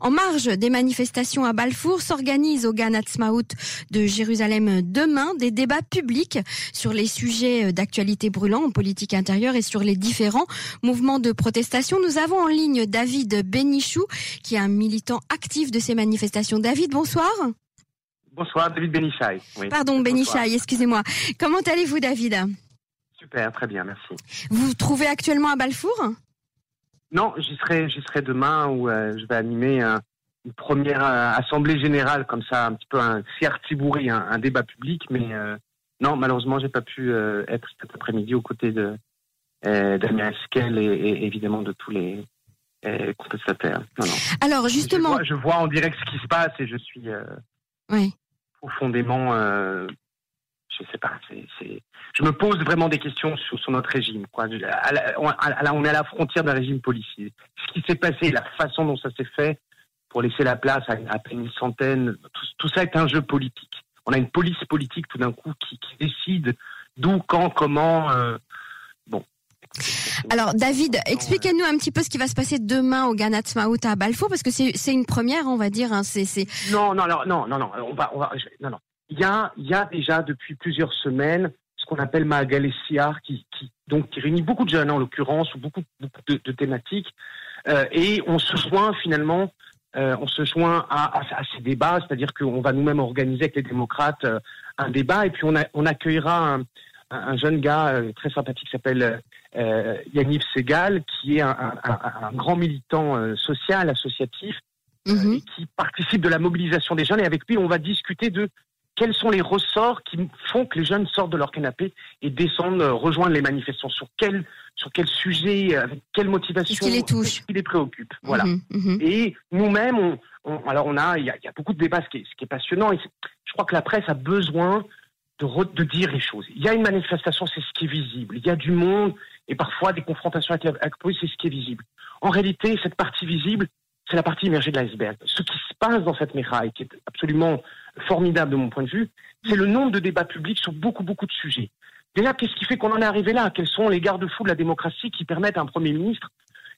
En marge des manifestations à Balfour, s'organise au Gan de Jérusalem demain des débats publics sur les sujets d'actualité brûlants en politique intérieure et sur les différents mouvements de protestation. Nous avons en ligne David Benichou, qui est un militant actif de ces manifestations. David, bonsoir. Bonsoir, David Benichai. Pardon, Benichai, excusez-moi. Comment allez-vous, David? Super, très bien, merci. Vous vous trouvez actuellement à Balfour? Non, j'y serai, j'y serai demain où euh, je vais animer une première euh, assemblée générale, comme ça, un petit peu un ciertibourri, un, un débat public, mais euh, non, malheureusement, j'ai pas pu être cet après-midi aux côtés de Damien Esquel et, évidemment de tous les contestataires. Alors justement, je vois, en direct ce qui se passe et je suis oui. profondément je sais pas. c'est Je me pose vraiment des questions sur, notre régime. Quoi. on est à la frontière d'un régime policier. Ce qui s'est passé, la façon dont ça s'est fait, pour laisser la place à, à peine une centaine, tout, ça est un jeu politique. On a une police politique tout d'un coup qui, décide d'où, quand, comment. Euh, bon. Alors David, expliquez-nous un petit peu ce qui va se passer demain au Ganat Maout à Balfour parce que c'est une première, on va dire. Hein, non, non, non, non, non, on va, on va, non, non il y a, il y a déjà depuis plusieurs semaines ce qu'on appelle Magalessiar, qui, qui, donc, qui réunit beaucoup de jeunes en l'occurrence, ou beaucoup, beaucoup de, de thématiques, euh, et on se joint finalement, euh, on se joint à, à, à ces débats, c'est-à-dire qu'on va nous-mêmes organiser avec les démocrates euh, un débat, et puis on, a, on accueillera un, un, jeune gars très sympathique qui s'appelle euh, Yaniv Segal, qui est un, un grand militant social, associatif, mm-hmm. qui participe de la mobilisation des jeunes, et avec lui on va discuter de quels sont les ressorts qui font que les jeunes sortent de leur canapé et descendent euh, rejoindre les manifestants? Sur quel, sur quel sujet, avec quelle motivation? Qui les touche? Qui les préoccupe? Voilà. Mhm, mhm. Et nous-mêmes, on, alors on a, il y a, beaucoup de débats, ce qui est, ce qui est passionnant. Et je crois que la presse a besoin de, de dire les choses. Il y a une manifestation, c'est ce qui est visible. Il y a du monde et parfois des confrontations avec la, police, c'est ce qui est visible. En réalité, cette partie visible, c'est la partie immergée de l'iceberg. Ce qui passe dans cette méraille, qui est absolument formidable de mon point de vue, c'est le nombre de débats publics sur beaucoup, beaucoup de sujets. Déjà, qu'est-ce qui fait qu'on en est arrivé là? Quels sont les garde-fous de la démocratie qui permettent à un Premier ministre,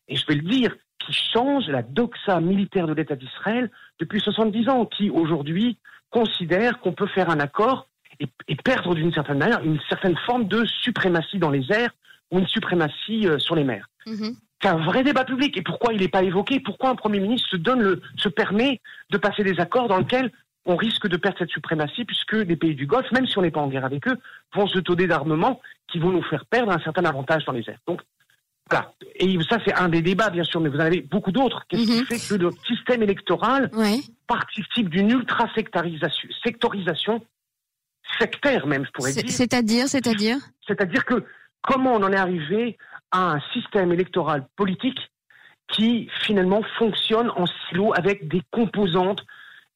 et je vais le dire, qui change la doxa militaire de l'État d'Israël depuis 70 ans, qui aujourd'hui considère qu'on peut faire un accord et, perdre d'une certaine manière une certaine forme de suprématie dans les airs ou une suprématie euh, sur les mers. Mm-hmm. C'est un vrai débat public. Et pourquoi il n'est pas évoqué? Pourquoi un Premier ministre se, donne le, se permet de passer des accords dans lesquels on risque de perdre cette suprématie puisque les pays du Golfe, même si on n'est pas en guerre avec eux, vont se doter d'armements qui vont nous faire perdre un certain avantage dans les airs. Donc, voilà. Et ça, c'est un des débats, bien sûr, mais vous en avez beaucoup d'autres. Qu'est-ce qui mhm. fait que notre système électoral participe d'une ultra-sectorisation, sectorisation, sectaire même, je pourrais dire. C'est-à-dire, c'est-à-dire? C'est-à-dire que comment on en est arrivé à un système électoral politique qui finalement fonctionne en silo avec des composantes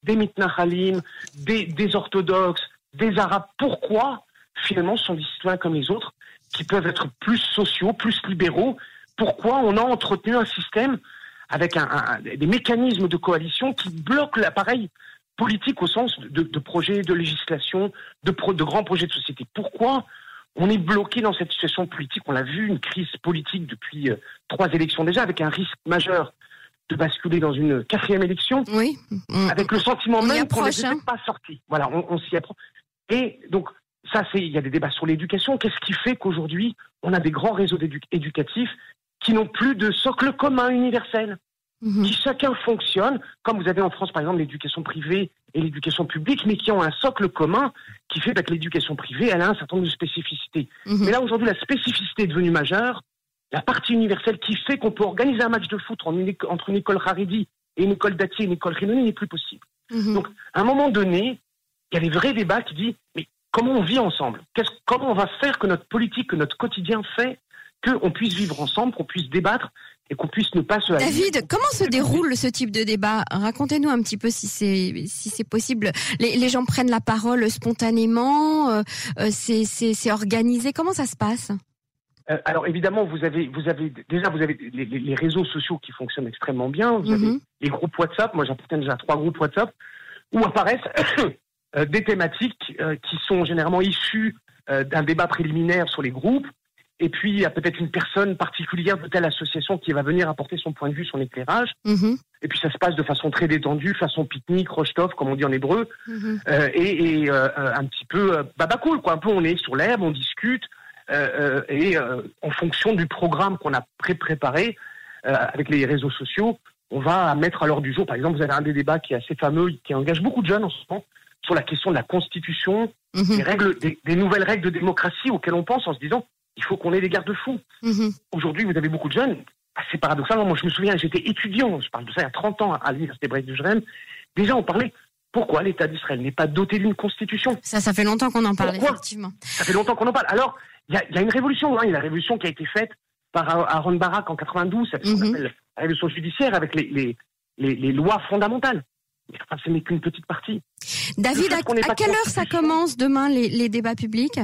des mitnachalim, des, orthodoxes, des arabes. Pourquoi finalement sont des citoyens comme les autres qui peuvent être plus sociaux, plus libéraux? Pourquoi on a entretenu un système avec des mécanismes de coalition qui bloquent l'appareil politique au sens de, projets de législation, de grands projets de société? Pourquoi on est bloqué dans cette situation politique On l'a vu, une crise politique depuis euh, trois élections déjà, avec un risque majeur de basculer dans une quatrième élection, oui. avec le sentiment même qu'on n'est hein. pas sorti. Voilà, on, s'y approche. Et donc, ça, c'est, il y a des débats sur l'éducation. Qu'est-ce qui fait qu'aujourd'hui, on a des grands réseaux éducatifs qui n'ont plus de socle commun universel, mhm. qui chacun fonctionne, comme vous avez en France, par exemple, l'éducation privée et l'éducation publique, mais qui ont un socle commun qui fait bah, que l'éducation privée, elle a un certain nombre de spécificités. Mhm. Mais là, aujourd'hui, la spécificité est devenue majeure la partie universelle qui fait qu'on peut organiser un match de foot entre une école Haredi et une école Dati et une école Rinoni n'est plus possible. Mhm. Donc, à un moment donné, il y a des vrais débats qui disent, mais comment on vit ensemble? Comment on va faire que notre politique, que notre quotidien fait qu'on puisse vivre ensemble, qu'on puisse débattre et qu'on puisse ne pas se David, comment se déroule ce type de débat? Racontez-nous un petit peu si c'est si c'est possible. Les, gens prennent la parole spontanément, euh, euh, c'est organisé. Comment ça se passe? Euh, alors évidemment, vous avez, vous avez déjà vous avez les, réseaux sociaux qui fonctionnent extrêmement bien. Vous avez mhm. les groupes WhatsApp. Moi, j'appartiens déjà à trois groupes WhatsApp où apparaissent des thématiques qui sont généralement issues d'un débat préliminaire sur les groupes et puis il y a peut-être une personne particulière de telle association qui va venir apporter son point de vue, son éclairage. Mhm. Et puis ça se passe de façon très détendue, façon pique-nique, rostov, comme on dit en hébreu, mhm. euh, et, euh, un petit peu euh, baba cool, quoi. Un peu, on est sur l'herbe, on discute, et en fonction du programme qu'on a pré-préparé avec les réseaux sociaux, on va mettre à l'ordre du jour. Par exemple, vous avez un des débats qui est assez fameux, qui engage beaucoup de jeunes en ce moment, sur la question de la constitution, mhm. des règles, des nouvelles règles de démocratie auxquelles on pense en se disant il faut qu'on ait des garde-fous. Mhm. Aujourd'hui, vous avez beaucoup de jeunes. C'est paradoxal. Moi, je me souviens, j'étais étudiant, je parle de ça il y a 30 ans à l'université Brest de Jérusalem. Déjà, on parlait pourquoi l'État d'Israël n'est pas doté d'une constitution? Ça, ça fait longtemps qu'on en parle, effectivement. Ça fait longtemps qu'on en parle. Alors, il y, a, une révolution. Hein. Il y a la révolution qui a été faite par Aaron Barak en 92, ça mhm. s'appelle la révolution judiciaire avec les, les, lois fondamentales. Enfin, ce n'est qu'une petite partie. David, à, quelle heure ça commence demain les débats publics?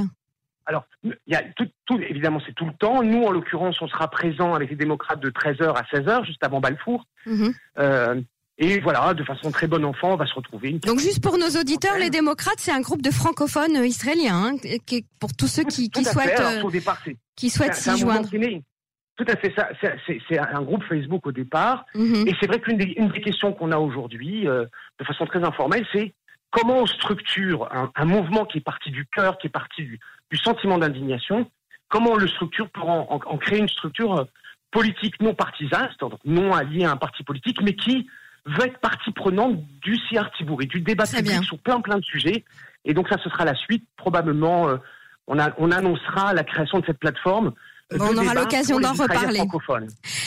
Alors, il y a tout, évidemment, c'est tout le temps. Nous, en l'occurrence, on sera présent avec les démocrates de 13h à 16h, juste avant Balfour. Mhm. Euh, et voilà, de façon très bonne enfant, on va se retrouver. Donc, juste pour nos auditeurs, les démocrates, c'est un groupe de francophones euh, israéliens, hein, pour tous ceux qui, souhaitent, euh, qui souhaitent s'y joindre. Tout à fait, ça, c'est un groupe Facebook au départ. Mhm. Et c'est vrai qu'une des, questions qu'on a aujourd'hui, de façon très informelle, c'est comment on structure un, mouvement qui est parti du cœur, qui est parti du, sentiment d'indignation, comment on le structure pour en, créer une structure euh, politique non partisane, c'est-à-dire non alliée à un parti politique, mais qui veut être partie prenante du CR Tibouri, du débat public sur plein plein de sujets. Et donc ça, ce sera la suite. Probablement, euh, on, on annoncera la création de cette plateforme. Euh, on aura l'occasion d'en reparler.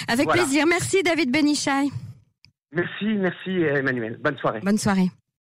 Avec plaisir. Merci David Benichai. Merci, merci Emmanuel. Bonne soirée. Bonne soirée.